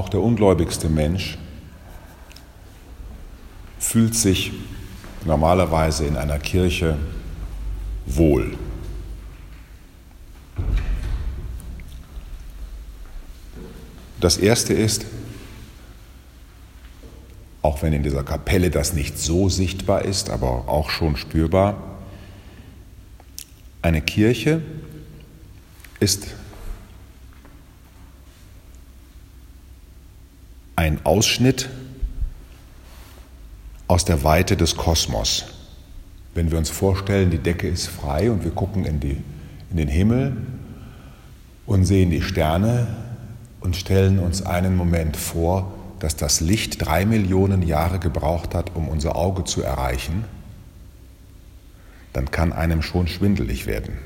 Auch der ungläubigste Mensch fühlt sich normalerweise in einer Kirche wohl. Das Erste ist, auch wenn in dieser Kapelle das nicht so sichtbar ist, aber auch schon spürbar, eine Kirche ist ein Ausschnitt aus der Weite des Kosmos. Wenn wir uns vorstellen, die Decke ist frei und wir gucken in, die, in den Himmel und sehen die Sterne und stellen uns einen Moment vor, dass das Licht drei Millionen Jahre gebraucht hat, um unser Auge zu erreichen, dann kann einem schon schwindelig werden.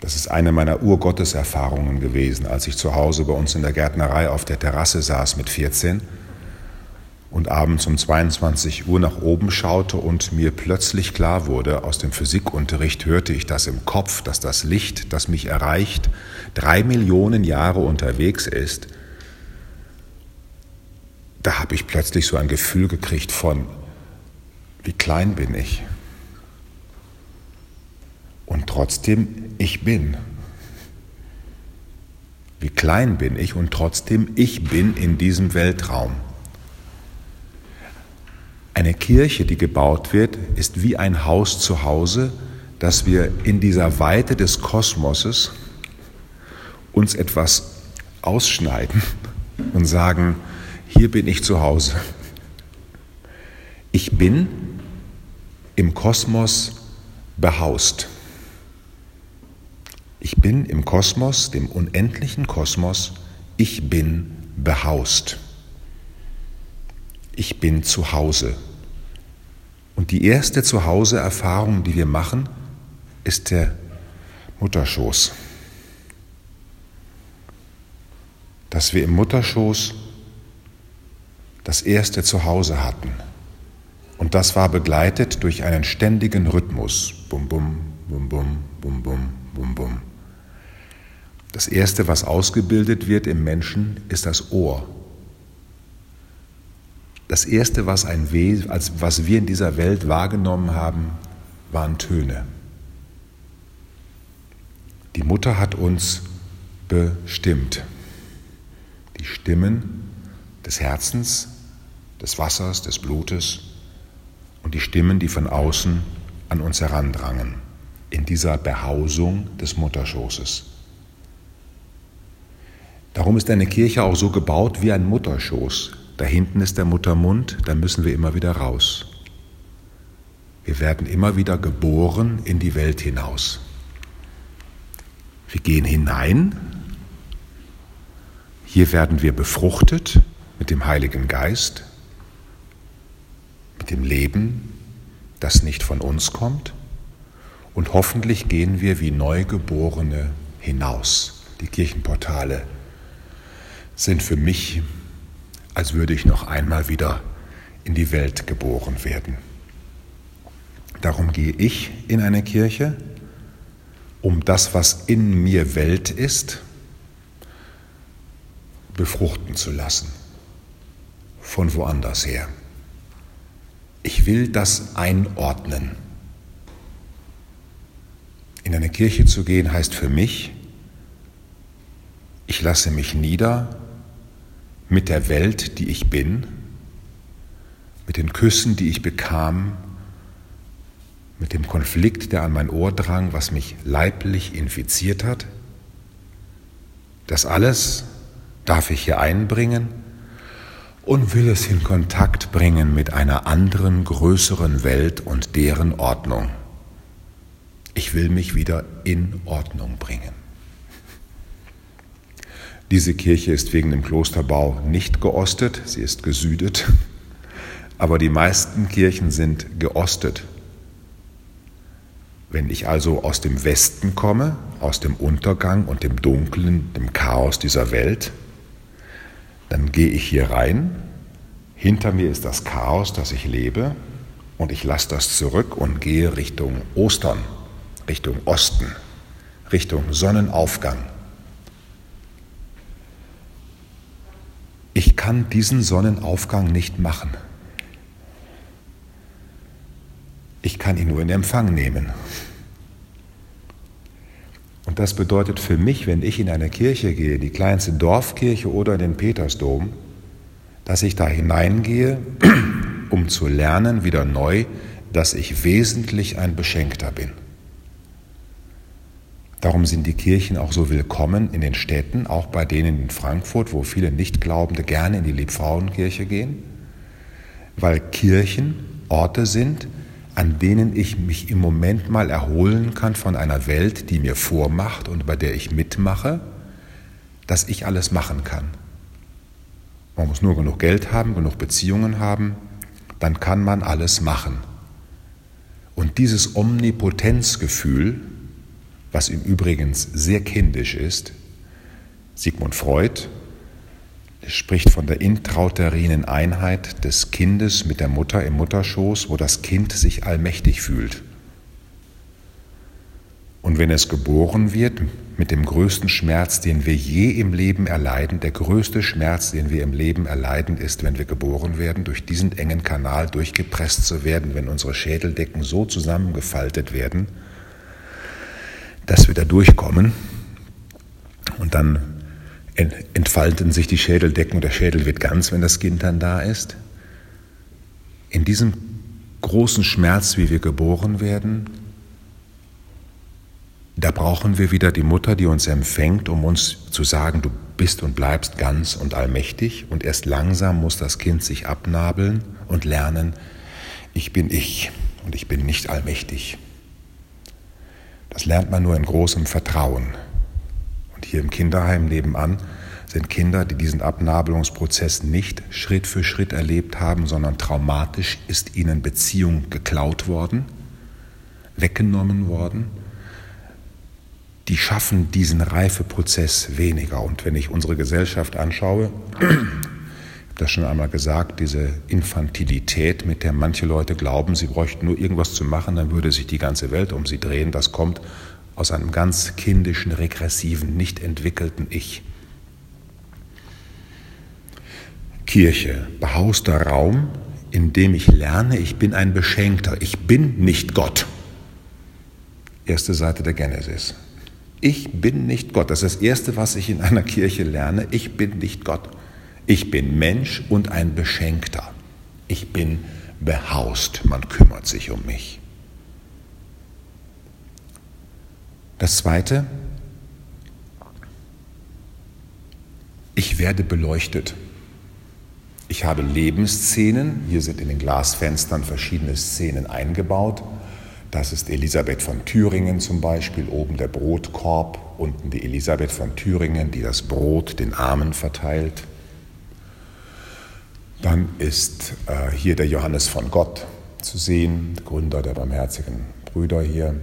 Das ist eine meiner Urgotteserfahrungen gewesen, als ich zu Hause bei uns in der Gärtnerei auf der Terrasse saß mit 14 und abends um 22 Uhr nach oben schaute und mir plötzlich klar wurde, aus dem Physikunterricht hörte ich das im Kopf, dass das Licht, das mich erreicht, drei Millionen Jahre unterwegs ist. Da habe ich plötzlich so ein Gefühl gekriegt von, wie klein bin ich? Und trotzdem, ich bin. Wie klein bin ich und trotzdem, ich bin in diesem Weltraum. Eine Kirche, die gebaut wird, ist wie ein Haus zu Hause, dass wir in dieser Weite des Kosmoses uns etwas ausschneiden und sagen, hier bin ich zu Hause. Ich bin im Kosmos behaust. Ich bin im Kosmos, dem unendlichen Kosmos, ich bin behaust. Ich bin zu Hause. Und die erste Zuhause-Erfahrung, die wir machen, ist der Mutterschoß. Dass wir im Mutterschoß das erste Zuhause hatten. Und das war begleitet durch einen ständigen Rhythmus. Bum, bum, bum, bum, bum, bum, bum, bum. Das Erste, was ausgebildet wird im Menschen, ist das Ohr. Das Erste, was, ein als, was wir in dieser Welt wahrgenommen haben, waren Töne. Die Mutter hat uns bestimmt. Die Stimmen des Herzens, des Wassers, des Blutes und die Stimmen, die von außen an uns herandrangen, in dieser Behausung des Mutterschoßes. Darum ist eine Kirche auch so gebaut wie ein Mutterschoß. Da hinten ist der Muttermund, da müssen wir immer wieder raus. Wir werden immer wieder geboren in die Welt hinaus. Wir gehen hinein. Hier werden wir befruchtet mit dem Heiligen Geist, mit dem Leben, das nicht von uns kommt. Und hoffentlich gehen wir wie Neugeborene hinaus. Die Kirchenportale sind für mich, als würde ich noch einmal wieder in die Welt geboren werden. Darum gehe ich in eine Kirche, um das, was in mir Welt ist, befruchten zu lassen, von woanders her. Ich will das einordnen. In eine Kirche zu gehen heißt für mich, ich lasse mich nieder mit der Welt, die ich bin, mit den Küssen, die ich bekam, mit dem Konflikt, der an mein Ohr drang, was mich leiblich infiziert hat. Das alles darf ich hier einbringen und will es in Kontakt bringen mit einer anderen, größeren Welt und deren Ordnung. Ich will mich wieder in Ordnung bringen. Diese Kirche ist wegen dem Klosterbau nicht geostet, sie ist gesüdet, aber die meisten Kirchen sind geostet. Wenn ich also aus dem Westen komme, aus dem Untergang und dem Dunklen, dem Chaos dieser Welt, dann gehe ich hier rein, hinter mir ist das Chaos, das ich lebe, und ich lasse das zurück und gehe Richtung Ostern, Richtung Osten, Richtung Sonnenaufgang. Kann diesen Sonnenaufgang nicht machen. Ich kann ihn nur in Empfang nehmen. Und das bedeutet für mich, wenn ich in eine Kirche gehe, die kleinste Dorfkirche oder den Petersdom, dass ich da hineingehe, um zu lernen, wieder neu, dass ich wesentlich ein Beschenkter bin. Darum sind die Kirchen auch so willkommen in den Städten, auch bei denen in Frankfurt, wo viele Nichtglaubende gerne in die Liebfrauenkirche gehen, weil Kirchen Orte sind, an denen ich mich im Moment mal erholen kann von einer Welt, die mir vormacht und bei der ich mitmache, dass ich alles machen kann. Man muss nur genug Geld haben, genug Beziehungen haben, dann kann man alles machen. Und dieses Omnipotenzgefühl, was im Übrigen sehr kindisch ist. Sigmund Freud spricht von der intrauterinen Einheit des Kindes mit der Mutter im Mutterschoß, wo das Kind sich allmächtig fühlt. Und wenn es geboren wird, mit dem größten Schmerz, den wir je im Leben erleiden, der größte Schmerz, den wir im Leben erleiden, ist, wenn wir geboren werden, durch diesen engen Kanal durchgepresst zu werden, wenn unsere Schädeldecken so zusammengefaltet werden, dass wir da durchkommen und dann entfalten sich die Schädeldecken der Schädel wird ganz, wenn das Kind dann da ist. In diesem großen Schmerz, wie wir geboren werden, da brauchen wir wieder die Mutter, die uns empfängt, um uns zu sagen, du bist und bleibst ganz und allmächtig. Und erst langsam muss das Kind sich abnabeln und lernen, ich bin ich und ich bin nicht allmächtig. Das lernt man nur in großem Vertrauen. Und hier im Kinderheim nebenan sind Kinder, die diesen Abnabelungsprozess nicht Schritt für Schritt erlebt haben, sondern traumatisch ist ihnen Beziehung geklaut worden, weggenommen worden. Die schaffen diesen Reifeprozess weniger. Und wenn ich unsere Gesellschaft anschaue, das schon einmal gesagt, diese Infantilität, mit der manche Leute glauben, sie bräuchten nur irgendwas zu machen, dann würde sich die ganze Welt um sie drehen, das kommt aus einem ganz kindischen, regressiven, nicht entwickelten Ich. Kirche, behauster Raum, in dem ich lerne, ich bin ein Beschenkter, ich bin nicht Gott. Erste Seite der Genesis. Ich bin nicht Gott. Das ist das Erste, was ich in einer Kirche lerne. Ich bin nicht Gott. Ich bin Mensch und ein Beschenkter. Ich bin behaust, man kümmert sich um mich. Das Zweite, ich werde beleuchtet. Ich habe Lebensszenen, hier sind in den Glasfenstern verschiedene Szenen eingebaut. Das ist Elisabeth von Thüringen zum Beispiel, oben der Brotkorb, unten die Elisabeth von Thüringen, die das Brot den Armen verteilt. Dann ist äh, hier der Johannes von Gott zu sehen, Gründer der Barmherzigen Brüder hier.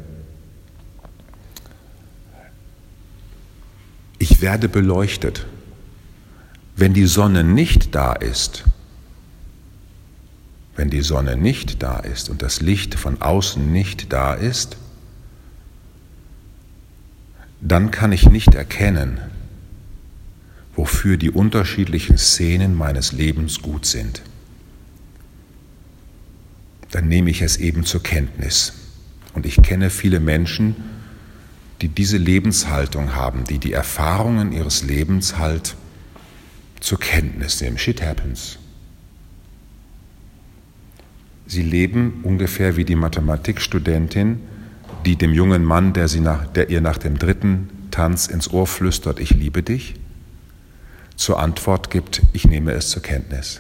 Ich werde beleuchtet. Wenn die Sonne nicht da ist, wenn die Sonne nicht da ist und das Licht von außen nicht da ist, dann kann ich nicht erkennen, wofür die unterschiedlichen Szenen meines Lebens gut sind. Dann nehme ich es eben zur Kenntnis. Und ich kenne viele Menschen, die diese Lebenshaltung haben, die die Erfahrungen ihres Lebens halt zur Kenntnis nehmen. Shit happens. Sie leben ungefähr wie die Mathematikstudentin, die dem jungen Mann, der, sie nach, der ihr nach dem dritten Tanz ins Ohr flüstert, ich liebe dich, zur Antwort gibt, ich nehme es zur Kenntnis.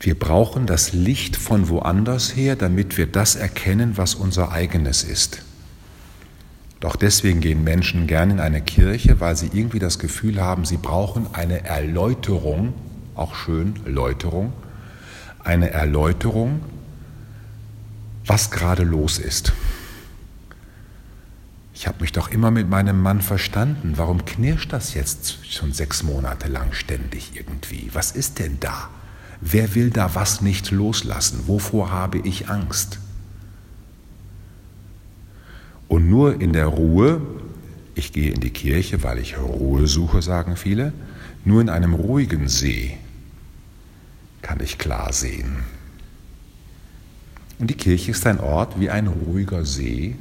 Wir brauchen das Licht von woanders her, damit wir das erkennen, was unser eigenes ist. Doch deswegen gehen Menschen gern in eine Kirche, weil sie irgendwie das Gefühl haben, sie brauchen eine Erläuterung, auch schön, Läuterung, eine Erläuterung, was gerade los ist. Ich habe mich doch immer mit meinem Mann verstanden. Warum knirscht das jetzt schon sechs Monate lang ständig irgendwie? Was ist denn da? Wer will da was nicht loslassen? Wovor habe ich Angst? Und nur in der Ruhe, ich gehe in die Kirche, weil ich Ruhe suche, sagen viele. Nur in einem ruhigen See kann ich klar sehen. Und die Kirche ist ein Ort wie ein ruhiger See,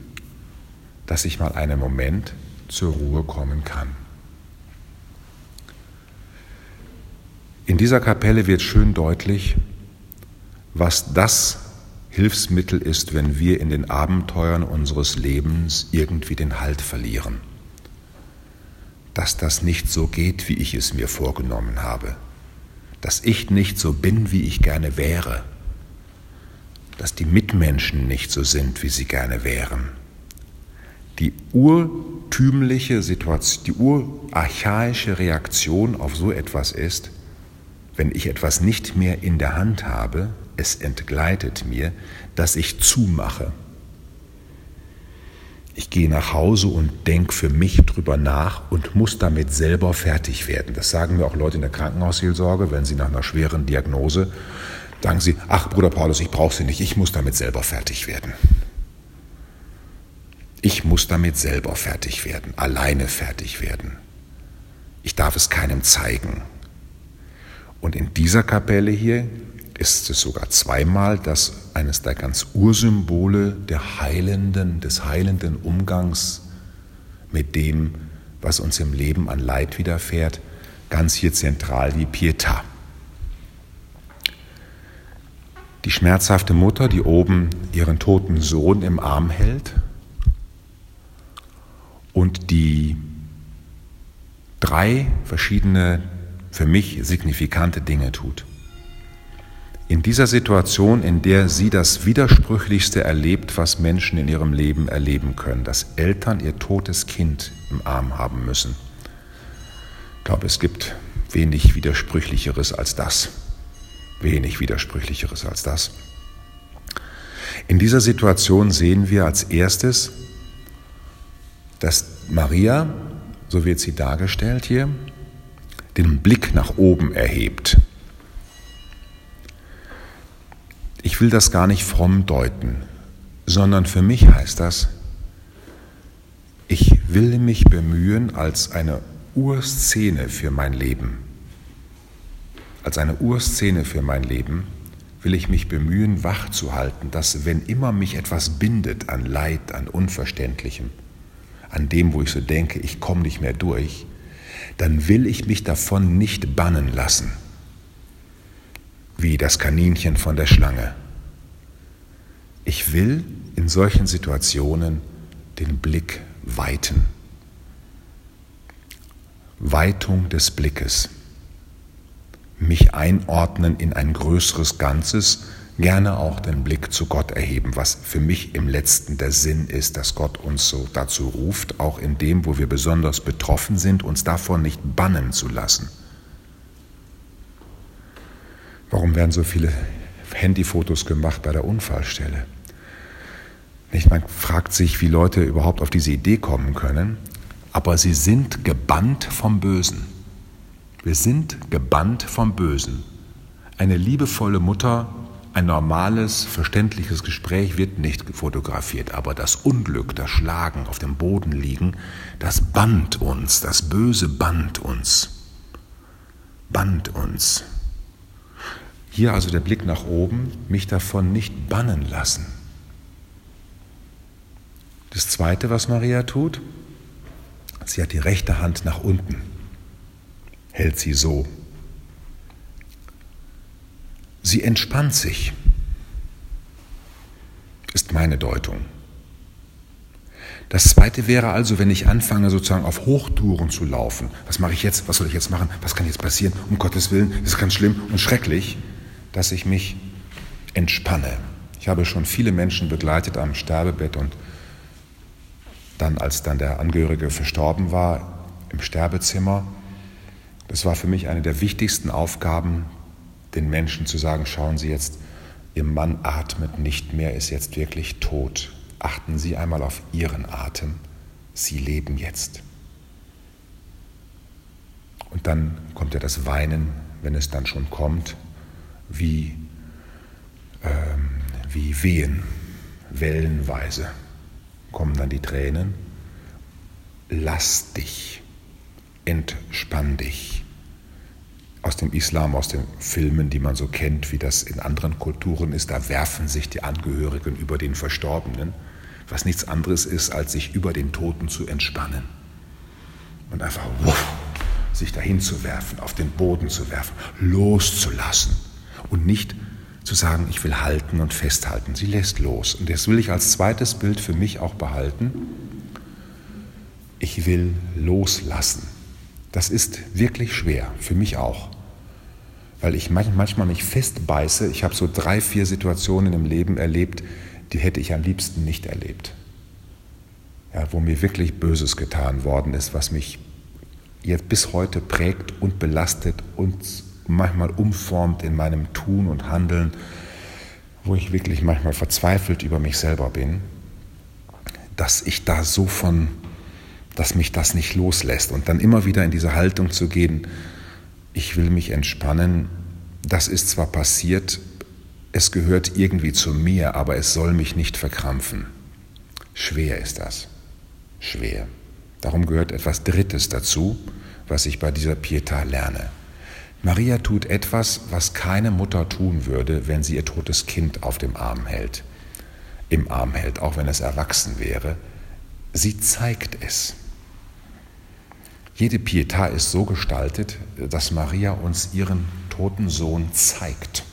dass ich mal einen Moment zur Ruhe kommen kann. In dieser Kapelle wird schön deutlich, was das Hilfsmittel ist, wenn wir in den Abenteuern unseres Lebens irgendwie den Halt verlieren. Dass das nicht so geht, wie ich es mir vorgenommen habe. Dass ich nicht so bin, wie ich gerne wäre. Dass die Mitmenschen nicht so sind, wie sie gerne wären. Die urtümliche Situation, die urarchaische Reaktion auf so etwas ist, wenn ich etwas nicht mehr in der Hand habe, es entgleitet mir, dass ich zumache. Ich gehe nach Hause und denke für mich drüber nach und muss damit selber fertig werden. Das sagen mir auch Leute in der Krankenhausseelsorge, wenn sie nach einer schweren Diagnose sagen sie, ach Bruder Paulus, ich brauche sie nicht, ich muss damit selber fertig werden. Ich muss damit selber fertig werden, alleine fertig werden. Ich darf es keinem zeigen. Und in dieser Kapelle hier ist es sogar zweimal, dass eines der ganz Ursymbole der heilenden, des heilenden Umgangs mit dem, was uns im Leben an Leid widerfährt, ganz hier zentral die Pietà. Die schmerzhafte Mutter, die oben ihren toten Sohn im Arm hält und die drei verschiedene für mich signifikante Dinge tut. In dieser Situation, in der sie das Widersprüchlichste erlebt, was Menschen in ihrem Leben erleben können, dass Eltern ihr totes Kind im Arm haben müssen. Ich glaube, es gibt wenig Widersprüchlicheres als das. Wenig Widersprüchlicheres als das. In dieser Situation sehen wir als erstes, dass Maria, so wird sie dargestellt hier, den Blick nach oben erhebt. Ich will das gar nicht fromm deuten, sondern für mich heißt das, ich will mich bemühen als eine Urszene für mein Leben. Als eine Urszene für mein Leben will ich mich bemühen, wach zu halten, dass wenn immer mich etwas bindet an Leid, an Unverständlichem, an dem, wo ich so denke, ich komme nicht mehr durch, dann will ich mich davon nicht bannen lassen, wie das Kaninchen von der Schlange. Ich will in solchen Situationen den Blick weiten. Weitung des Blickes. Mich einordnen in ein größeres Ganzes, gerne auch den Blick zu Gott erheben, was für mich im letzten der Sinn ist, dass Gott uns so dazu ruft, auch in dem, wo wir besonders betroffen sind, uns davon nicht bannen zu lassen. Warum werden so viele Handyfotos gemacht bei der Unfallstelle? Nicht, man fragt sich, wie Leute überhaupt auf diese Idee kommen können, aber sie sind gebannt vom Bösen. Wir sind gebannt vom Bösen. Eine liebevolle Mutter ein normales, verständliches Gespräch wird nicht fotografiert, aber das Unglück, das Schlagen, auf dem Boden liegen, das band uns, das Böse band uns. Band uns. Hier also der Blick nach oben, mich davon nicht bannen lassen. Das Zweite, was Maria tut, sie hat die rechte Hand nach unten, hält sie so Sie entspannt sich, ist meine Deutung. Das zweite wäre also, wenn ich anfange, sozusagen auf Hochtouren zu laufen. Was mache ich jetzt? Was soll ich jetzt machen? Was kann jetzt passieren? Um Gottes Willen, das ist ganz schlimm und schrecklich, dass ich mich entspanne. Ich habe schon viele Menschen begleitet am Sterbebett und dann, als dann der Angehörige verstorben war, im Sterbezimmer. Das war für mich eine der wichtigsten Aufgaben, den Menschen zu sagen, schauen Sie jetzt, Ihr Mann atmet nicht mehr, ist jetzt wirklich tot. Achten Sie einmal auf Ihren Atem. Sie leben jetzt. Und dann kommt ja das Weinen, wenn es dann schon kommt, wie, ähm, wie Wehen, wellenweise kommen dann die Tränen. lass dich, entspann dich. Aus dem Islam, aus den Filmen, die man so kennt, wie das in anderen Kulturen ist, da werfen sich die Angehörigen über den Verstorbenen, was nichts anderes ist, als sich über den Toten zu entspannen. Und einfach wuff, sich dahin zu werfen, auf den Boden zu werfen, loszulassen und nicht zu sagen, ich will halten und festhalten. Sie lässt los. Und das will ich als zweites Bild für mich auch behalten. Ich will loslassen. Das ist wirklich schwer, für mich auch. Weil ich manchmal mich festbeiße. Ich habe so drei, vier Situationen im Leben erlebt, die hätte ich am liebsten nicht erlebt. Ja, wo mir wirklich Böses getan worden ist, was mich jetzt bis heute prägt und belastet und manchmal umformt in meinem Tun und Handeln, wo ich wirklich manchmal verzweifelt über mich selber bin, dass ich da so von, dass mich das nicht loslässt und dann immer wieder in diese Haltung zu gehen, ich will mich entspannen, das ist zwar passiert, es gehört irgendwie zu mir, aber es soll mich nicht verkrampfen. Schwer ist das, schwer. Darum gehört etwas Drittes dazu, was ich bei dieser Pietà lerne. Maria tut etwas, was keine Mutter tun würde, wenn sie ihr totes Kind auf dem Arm hält, im Arm hält, auch wenn es erwachsen wäre. Sie zeigt es. Jede Pietà ist so gestaltet, dass Maria uns ihren toten Sohn zeigt.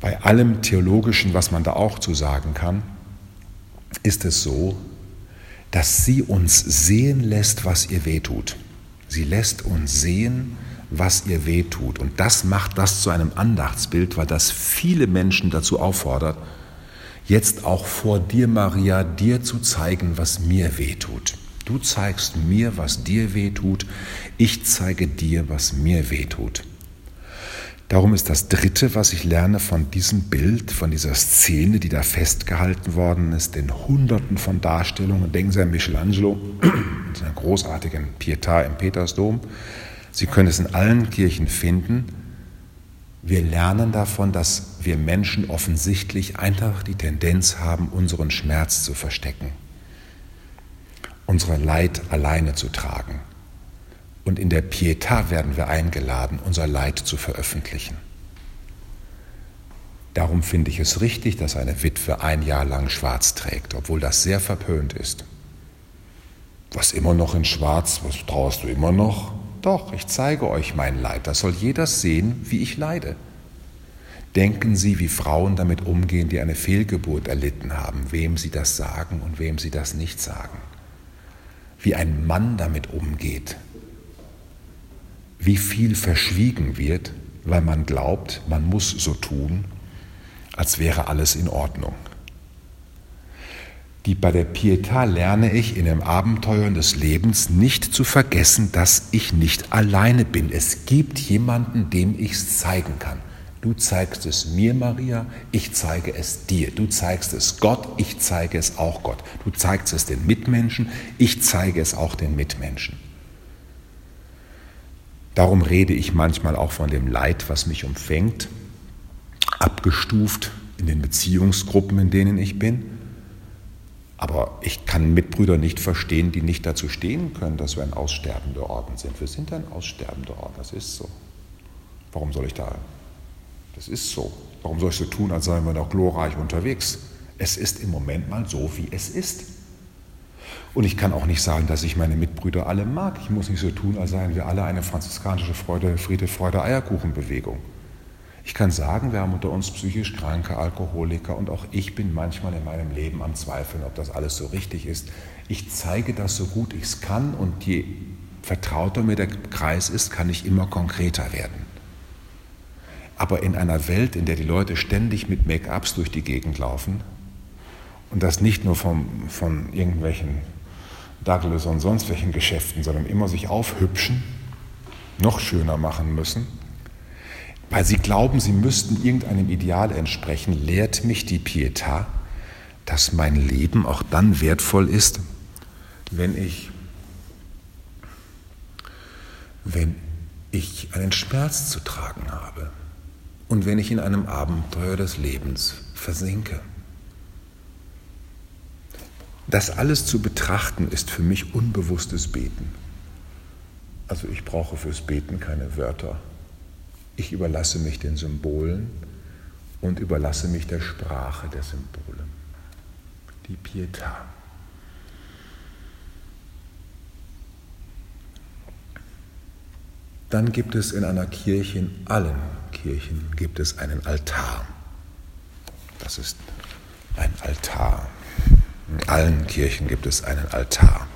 Bei allem Theologischen, was man da auch zu sagen kann, ist es so, dass sie uns sehen lässt, was ihr wehtut. Sie lässt uns sehen, was ihr wehtut. Und das macht das zu einem Andachtsbild, weil das viele Menschen dazu auffordert, jetzt auch vor dir, Maria, dir zu zeigen, was mir wehtut. Du zeigst mir, was dir wehtut, ich zeige dir, was mir wehtut. Darum ist das Dritte, was ich lerne von diesem Bild, von dieser Szene, die da festgehalten worden ist, den Hunderten von Darstellungen. Denken Sie an Michelangelo mit seiner großartigen Pietà im Petersdom. Sie können es in allen Kirchen finden. Wir lernen davon, dass wir Menschen offensichtlich einfach die Tendenz haben, unseren Schmerz zu verstecken, unser Leid alleine zu tragen. Und in der Pietà werden wir eingeladen, unser Leid zu veröffentlichen. Darum finde ich es richtig, dass eine Witwe ein Jahr lang schwarz trägt, obwohl das sehr verpönt ist. Was immer noch in schwarz, was traust du immer noch? Doch, ich zeige euch mein Leid, das soll jeder sehen, wie ich leide. Denken Sie, wie Frauen damit umgehen, die eine Fehlgeburt erlitten haben, wem sie das sagen und wem sie das nicht sagen. Wie ein Mann damit umgeht, wie viel verschwiegen wird, weil man glaubt, man muss so tun, als wäre alles in Ordnung. Die bei der Pietà lerne ich in den Abenteuern des Lebens nicht zu vergessen, dass ich nicht alleine bin. Es gibt jemanden, dem ich es zeigen kann. Du zeigst es mir, Maria, ich zeige es dir. Du zeigst es Gott, ich zeige es auch Gott. Du zeigst es den Mitmenschen, ich zeige es auch den Mitmenschen. Darum rede ich manchmal auch von dem Leid, was mich umfängt, abgestuft in den Beziehungsgruppen, in denen ich bin. Aber ich kann Mitbrüder nicht verstehen, die nicht dazu stehen können, dass wir ein aussterbender Orden sind. Wir sind ein aussterbender Orden, das ist so. Warum soll ich da? Das ist so. Warum soll ich so tun, als seien wir noch glorreich unterwegs? Es ist im Moment mal so, wie es ist. Und ich kann auch nicht sagen, dass ich meine Mitbrüder alle mag. Ich muss nicht so tun, als seien wir alle eine franziskanische Freude, Friede, Freude, Eierkuchenbewegung. Ich kann sagen, wir haben unter uns psychisch kranke Alkoholiker und auch ich bin manchmal in meinem Leben am Zweifeln, ob das alles so richtig ist. Ich zeige das so gut ich es kann und je vertrauter mir der Kreis ist, kann ich immer konkreter werden. Aber in einer Welt, in der die Leute ständig mit Make-ups durch die Gegend laufen und das nicht nur vom, von irgendwelchen Douglas und sonst welchen Geschäften, sondern immer sich aufhübschen, noch schöner machen müssen, weil sie glauben, sie müssten irgendeinem Ideal entsprechen, lehrt mich die Pietà, dass mein Leben auch dann wertvoll ist, wenn ich, wenn ich einen Schmerz zu tragen habe und wenn ich in einem Abenteuer des Lebens versinke. Das alles zu betrachten ist für mich unbewusstes Beten. Also ich brauche fürs Beten keine Wörter. Ich überlasse mich den Symbolen und überlasse mich der Sprache der Symbole. Die Pietà. Dann gibt es in einer Kirche, in allen Kirchen gibt es einen Altar. Das ist ein Altar. In allen Kirchen gibt es einen Altar.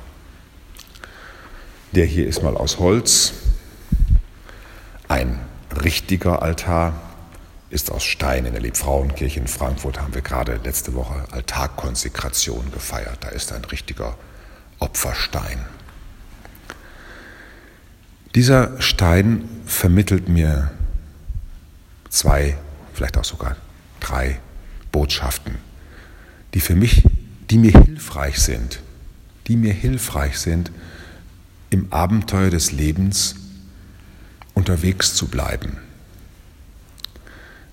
Der hier ist mal aus Holz. Ein richtiger Altar ist aus Stein. In der Liebfrauenkirche in Frankfurt haben wir gerade letzte Woche Altarkonsekration gefeiert. Da ist ein richtiger Opferstein. Dieser Stein vermittelt mir zwei, vielleicht auch sogar drei Botschaften, die für mich, die mir hilfreich sind, die mir hilfreich sind, im Abenteuer des Lebens unterwegs zu bleiben.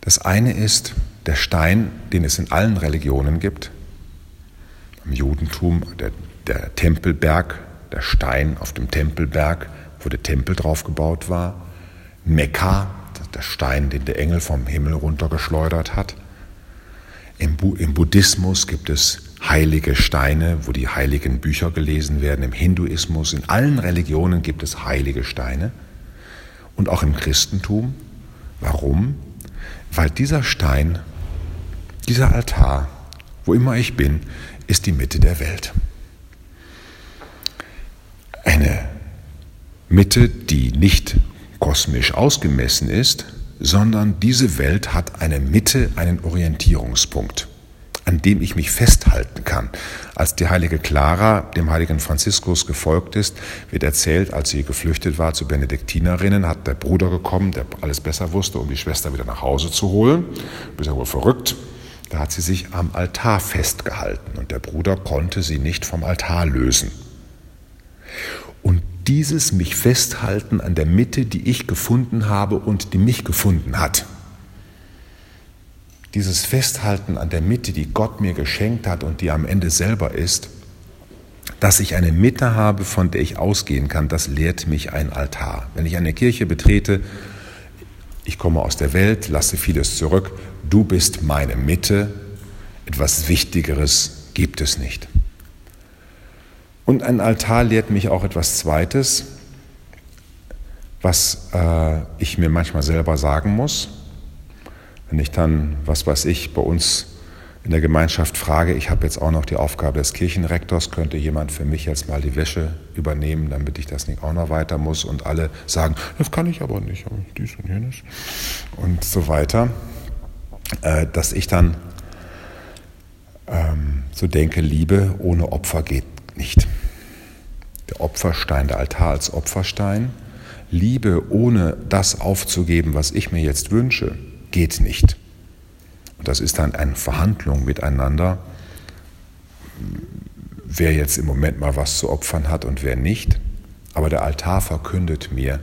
Das eine ist der Stein, den es in allen Religionen gibt. Im Judentum der, der Tempelberg, der Stein auf dem Tempelberg, wo der Tempel drauf gebaut war. Mekka, der Stein, den der Engel vom Himmel runtergeschleudert hat. Im, Bu Im, Buddhismus gibt es heilige Steine, wo die heiligen Bücher gelesen werden. Im Hinduismus, in allen Religionen gibt es heilige Steine. Und auch im Christentum. Warum? Weil dieser Stein, dieser Altar, wo immer ich bin, ist die Mitte der Welt. Eine Mitte, die nicht kosmisch ausgemessen ist, sondern diese Welt hat eine Mitte, einen Orientierungspunkt, an dem ich mich festhalten kann. Als die heilige Clara dem heiligen Franziskus gefolgt ist, wird erzählt, als sie geflüchtet war zu Benediktinerinnen, hat der Bruder gekommen, der alles besser wusste, um die Schwester wieder nach Hause zu holen. Bist ja wohl verrückt. Da hat sie sich am Altar festgehalten und der Bruder konnte sie nicht vom Altar lösen. Dieses mich festhalten an der Mitte, die ich gefunden habe und die mich gefunden hat. Dieses Festhalten an der Mitte, die Gott mir geschenkt hat und die am Ende selber ist, dass ich eine Mitte habe, von der ich ausgehen kann, das lehrt mich ein Altar. Wenn ich eine Kirche betrete, ich komme aus der Welt, lasse vieles zurück, du bist meine Mitte, etwas Wichtigeres gibt es nicht. Und ein Altar lehrt mich auch etwas Zweites, was äh, ich mir manchmal selber sagen muss. Wenn ich dann, was weiß ich, bei uns in der Gemeinschaft frage, ich habe jetzt auch noch die Aufgabe des Kirchenrektors, könnte jemand für mich jetzt mal die Wäsche übernehmen, damit ich das nicht auch noch weiter muss und alle sagen, das kann ich aber nicht, dies und jenes und so weiter, äh, dass ich dann ähm, so denke, Liebe ohne Opfer geht nicht. Der Opferstein, der Altar als Opferstein. Liebe ohne das aufzugeben, was ich mir jetzt wünsche, geht nicht. Und das ist dann eine Verhandlung miteinander, wer jetzt im Moment mal was zu opfern hat und wer nicht. Aber der Altar verkündet mir,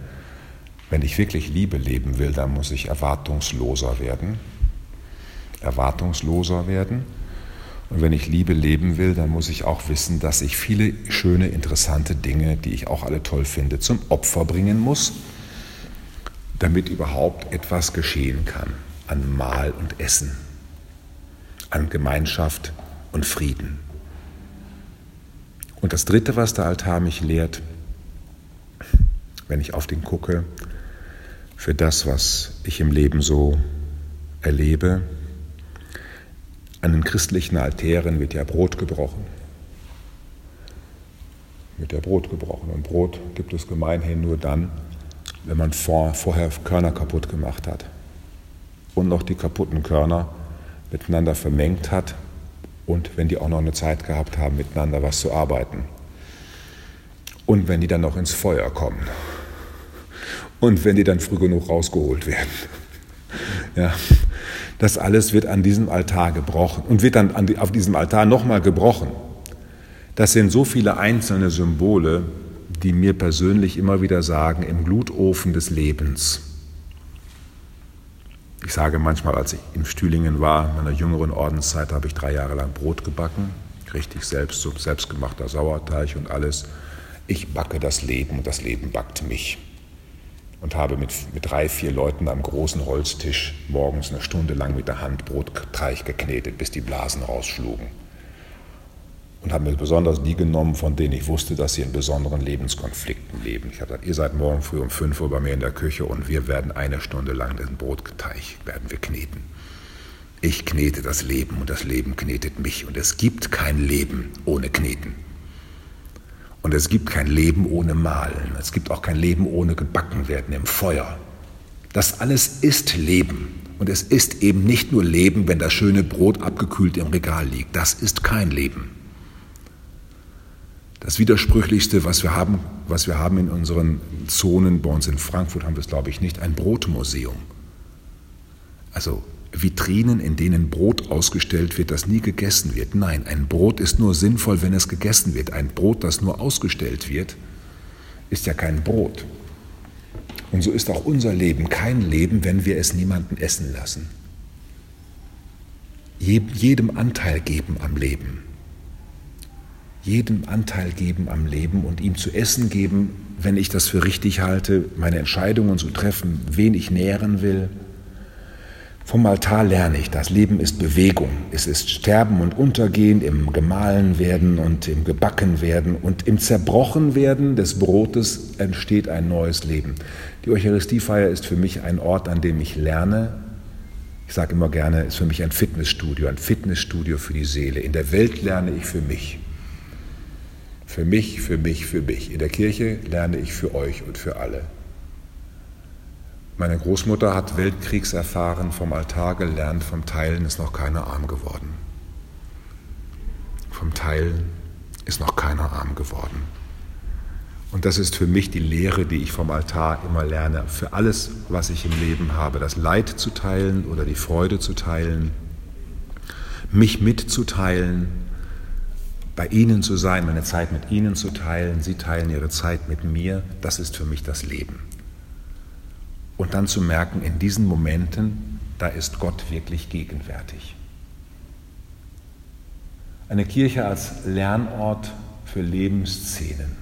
wenn ich wirklich Liebe leben will, dann muss ich erwartungsloser werden. Erwartungsloser werden und wenn ich Liebe leben will, dann muss ich auch wissen, dass ich viele schöne, interessante Dinge, die ich auch alle toll finde, zum Opfer bringen muss, damit überhaupt etwas geschehen kann an Mahl und Essen, an Gemeinschaft und Frieden. Und das Dritte, was der Altar mich lehrt, wenn ich auf den gucke, für das, was ich im Leben so erlebe, an den christlichen Altären wird ja Brot gebrochen. Wird ja Brot gebrochen. Und Brot gibt es gemeinhin nur dann, wenn man vor, vorher Körner kaputt gemacht hat. Und noch die kaputten Körner miteinander vermengt hat und wenn die auch noch eine Zeit gehabt haben, miteinander was zu arbeiten. Und wenn die dann noch ins Feuer kommen. Und wenn die dann früh genug rausgeholt werden. Ja, das alles wird an diesem Altar gebrochen und wird dann auf diesem Altar nochmal gebrochen. Das sind so viele einzelne Symbole, die mir persönlich immer wieder sagen, im Glutofen des Lebens. Ich sage manchmal, als ich in Stühlingen war, in meiner jüngeren Ordenszeit, habe ich drei Jahre lang Brot gebacken, richtig selbst, selbstgemachter Sauerteig und alles. Ich backe das Leben und das Leben backt mich. Und habe mit, mit drei, vier Leuten am großen Holztisch morgens eine Stunde lang mit der Hand Brotteig geknetet, bis die Blasen rausschlugen. Und habe mir besonders die genommen, von denen ich wusste, dass sie in besonderen Lebenskonflikten leben. Ich habe gesagt, ihr seid morgen früh um fünf Uhr bei mir in der Küche und wir werden eine Stunde lang den Brotteig werden wir kneten. Ich knete das Leben und das Leben knetet mich. Und es gibt kein Leben ohne Kneten. Und es gibt kein Leben ohne Malen. Es gibt auch kein Leben ohne gebacken werden im Feuer. Das alles ist Leben. Und es ist eben nicht nur Leben, wenn das schöne Brot abgekühlt im Regal liegt. Das ist kein Leben. Das Widersprüchlichste, was wir haben, was wir haben in unseren Zonen, bei uns in Frankfurt haben wir es, glaube ich, nicht, ein Brotmuseum. Also Vitrinen, in denen Brot ausgestellt wird, das nie gegessen wird. Nein, ein Brot ist nur sinnvoll, wenn es gegessen wird. Ein Brot, das nur ausgestellt wird, ist ja kein Brot. Und so ist auch unser Leben kein Leben, wenn wir es niemanden essen lassen. Jedem Anteil geben am Leben. Jedem Anteil geben am Leben und ihm zu essen geben, wenn ich das für richtig halte, meine Entscheidungen zu treffen, wen ich nähren will, vom Altar lerne ich, das Leben ist Bewegung. Es ist Sterben und Untergehen, im Gemahlen werden und im Gebacken werden und im Zerbrochen werden des Brotes entsteht ein neues Leben. Die Eucharistiefeier ist für mich ein Ort, an dem ich lerne. Ich sage immer gerne, ist für mich ein Fitnessstudio, ein Fitnessstudio für die Seele. In der Welt lerne ich für mich. Für mich, für mich, für mich. In der Kirche lerne ich für euch und für alle. Meine Großmutter hat Weltkriegserfahren vom Altar gelernt, vom Teilen ist noch keiner arm geworden. Vom Teilen ist noch keiner arm geworden. Und das ist für mich die Lehre, die ich vom Altar immer lerne. Für alles, was ich im Leben habe, das Leid zu teilen oder die Freude zu teilen, mich mitzuteilen, bei Ihnen zu sein, meine Zeit mit Ihnen zu teilen, Sie teilen Ihre Zeit mit mir, das ist für mich das Leben. Und dann zu merken, in diesen Momenten, da ist Gott wirklich gegenwärtig. Eine Kirche als Lernort für Lebensszenen.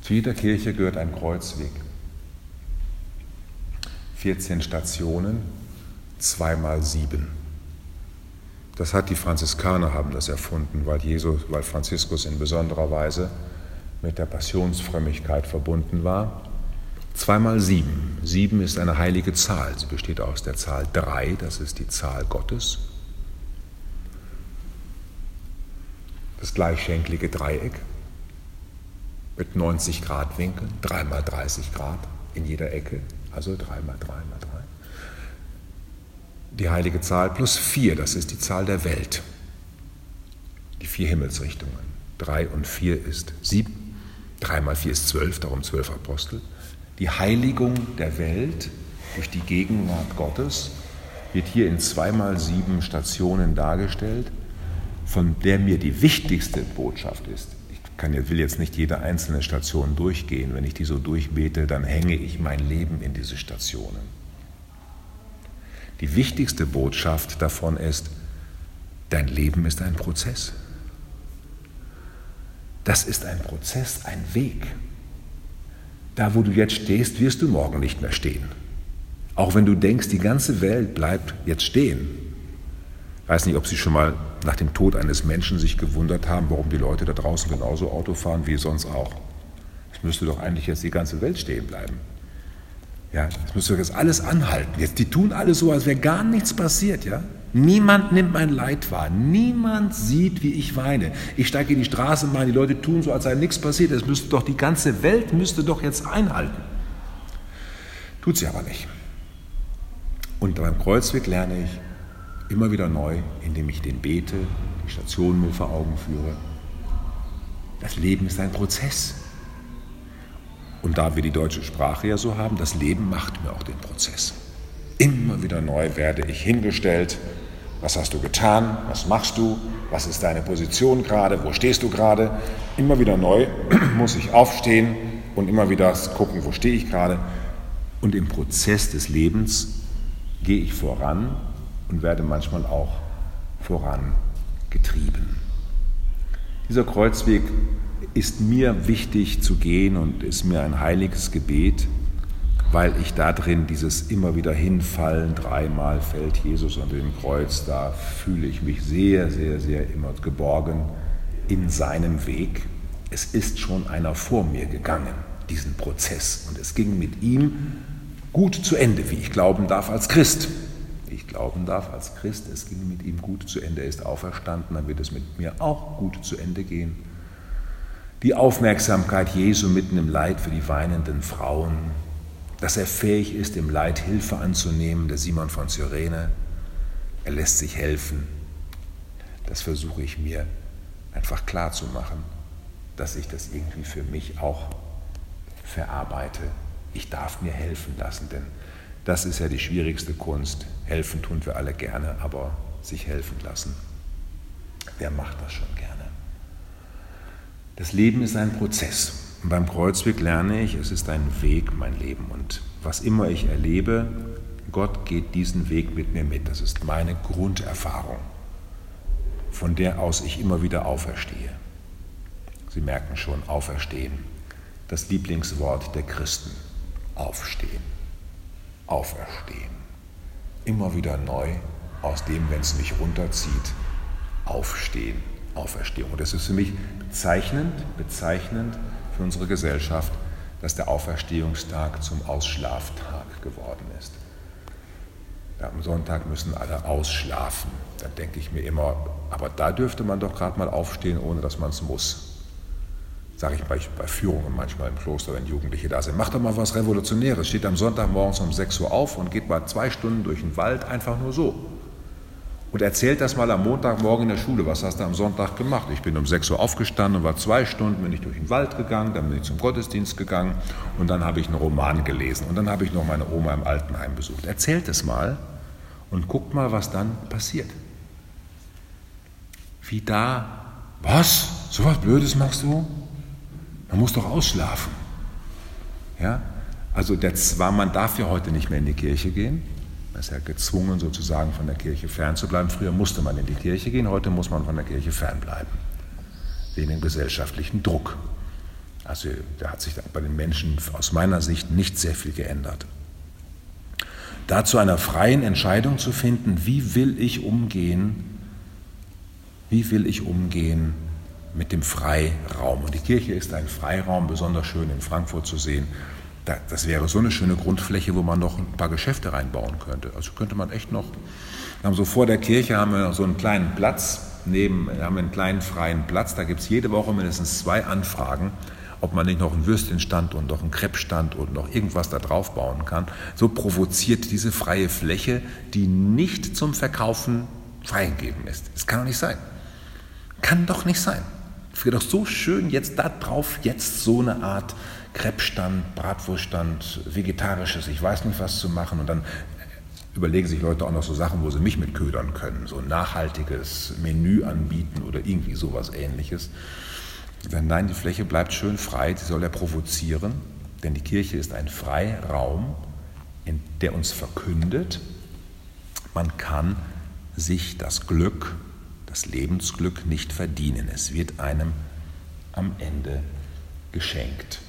Zu jeder Kirche gehört ein Kreuzweg. 14 Stationen, zweimal sieben. Das hat die Franziskaner haben das erfunden, weil, Jesus, weil Franziskus in besonderer Weise mit der Passionsfrömmigkeit verbunden war Zweimal sieben. Sieben ist eine heilige Zahl. Sie besteht aus der Zahl drei, das ist die Zahl Gottes. Das gleichschenklige Dreieck mit 90 Grad Winkeln, dreimal 30 Grad in jeder Ecke, also dreimal drei mal drei. Die heilige Zahl plus vier, das ist die Zahl der Welt. Die vier Himmelsrichtungen. Drei und vier ist sieben. Drei mal vier ist zwölf, darum zwölf Apostel. Die Heiligung der Welt durch die Gegenwart Gottes wird hier in zweimal sieben Stationen dargestellt, von der mir die wichtigste Botschaft ist. Ich kann, will jetzt nicht jede einzelne Station durchgehen. Wenn ich die so durchbete, dann hänge ich mein Leben in diese Stationen. Die wichtigste Botschaft davon ist, dein Leben ist ein Prozess. Das ist ein Prozess, ein Weg. Da, wo du jetzt stehst, wirst du morgen nicht mehr stehen. Auch wenn du denkst, die ganze Welt bleibt jetzt stehen. Ich weiß nicht, ob Sie schon mal nach dem Tod eines Menschen sich gewundert haben, warum die Leute da draußen genauso Auto fahren wie sonst auch. Es müsste doch eigentlich jetzt die ganze Welt stehen bleiben. Ja, es müsste doch jetzt alles anhalten. Jetzt, die tun alle so, als wäre gar nichts passiert, ja? Niemand nimmt mein Leid wahr. Niemand sieht, wie ich weine. Ich steige in die Straße meine, die Leute tun so, als sei nichts passiert. Es müsste doch, die ganze Welt müsste doch jetzt einhalten. Tut sie aber nicht. Und beim Kreuzweg lerne ich immer wieder neu, indem ich den bete, die Stationen mir vor Augen führe. Das Leben ist ein Prozess. Und da wir die deutsche Sprache ja so haben, das Leben macht mir auch den Prozess. Immer wieder neu werde ich hingestellt was hast du getan? Was machst du? Was ist deine Position gerade? Wo stehst du gerade? Immer wieder neu muss ich aufstehen und immer wieder gucken, wo stehe ich gerade. Und im Prozess des Lebens gehe ich voran und werde manchmal auch vorangetrieben. getrieben. Dieser Kreuzweg ist mir wichtig zu gehen und ist mir ein heiliges Gebet, weil ich da drin dieses immer wieder hinfallen, dreimal fällt Jesus unter dem Kreuz, da fühle ich mich sehr, sehr, sehr immer geborgen in seinem Weg. Es ist schon einer vor mir gegangen, diesen Prozess, und es ging mit ihm gut zu Ende, wie ich glauben darf als Christ. Ich glauben darf als Christ, es ging mit ihm gut zu Ende, er ist auferstanden, dann wird es mit mir auch gut zu Ende gehen. Die Aufmerksamkeit Jesu mitten im Leid für die weinenden Frauen, dass er fähig ist, im Leid Hilfe anzunehmen, der Simon von Cyrene, er lässt sich helfen. Das versuche ich mir einfach klar zu machen, dass ich das irgendwie für mich auch verarbeite. Ich darf mir helfen lassen, denn das ist ja die schwierigste Kunst. Helfen tun wir alle gerne, aber sich helfen lassen. Wer macht das schon gerne? Das Leben ist ein Prozess. Und beim Kreuzweg lerne ich, es ist ein Weg, mein Leben. Und was immer ich erlebe, Gott geht diesen Weg mit mir mit. Das ist meine Grunderfahrung, von der aus ich immer wieder auferstehe. Sie merken schon, auferstehen. Das Lieblingswort der Christen. Aufstehen. Auferstehen. Immer wieder neu aus dem, wenn es mich runterzieht, aufstehen. Auferstehung. Und das ist für mich bezeichnend, bezeichnend für unsere Gesellschaft, dass der Auferstehungstag zum Ausschlaftag geworden ist. Ja, am Sonntag müssen alle ausschlafen. Da denke ich mir immer, aber da dürfte man doch gerade mal aufstehen, ohne dass man es muss. Sage ich bei, bei Führungen manchmal im Kloster, wenn Jugendliche da sind. Macht doch mal was Revolutionäres. Steht am Sonntag morgens um 6 Uhr auf und geht mal zwei Stunden durch den Wald, einfach nur so und erzählt das mal am Montagmorgen in der Schule. Was hast du am Sonntag gemacht? Ich bin um 6 Uhr aufgestanden und war zwei Stunden, bin ich durch den Wald gegangen, dann bin ich zum Gottesdienst gegangen und dann habe ich einen Roman gelesen und dann habe ich noch meine Oma im Altenheim besucht. Erzählt es mal und guckt mal, was dann passiert. Wie da, was? So was Blödes machst du? Man muss doch ausschlafen. Ja? Also der man darf ja heute nicht mehr in die Kirche gehen, ist ja gezwungen, sozusagen von der Kirche fernzubleiben. Früher musste man in die Kirche gehen, heute muss man von der Kirche fernbleiben. Wegen dem gesellschaftlichen Druck. Also da hat sich bei den Menschen aus meiner Sicht nicht sehr viel geändert. Dazu einer freien Entscheidung zu finden, wie will ich umgehen, wie will ich umgehen mit dem Freiraum. Und die Kirche ist ein Freiraum, besonders schön in Frankfurt zu sehen, das wäre so eine schöne Grundfläche, wo man noch ein paar Geschäfte reinbauen könnte. Also könnte man echt noch. Wir haben so vor der Kirche haben wir so einen kleinen Platz, neben haben wir einen kleinen freien Platz. Da gibt es jede Woche mindestens zwei Anfragen, ob man nicht noch einen Würstchenstand und noch einen Kreppstand und noch irgendwas da drauf bauen kann. So provoziert diese freie Fläche, die nicht zum Verkaufen freigegeben ist. Das kann doch nicht sein. Kann doch nicht sein. Es wäre doch so schön, jetzt da drauf, jetzt so eine Art Kreppstand, Bratwurststand, Vegetarisches, ich weiß nicht was zu machen. Und dann überlegen sich Leute auch noch so Sachen, wo sie mich mit ködern können, so ein nachhaltiges Menü anbieten oder irgendwie sowas ähnliches. Dann nein, die Fläche bleibt schön frei, sie soll ja provozieren, denn die Kirche ist ein Freiraum, in der uns verkündet, man kann sich das Glück, das Lebensglück nicht verdienen. Es wird einem am Ende geschenkt.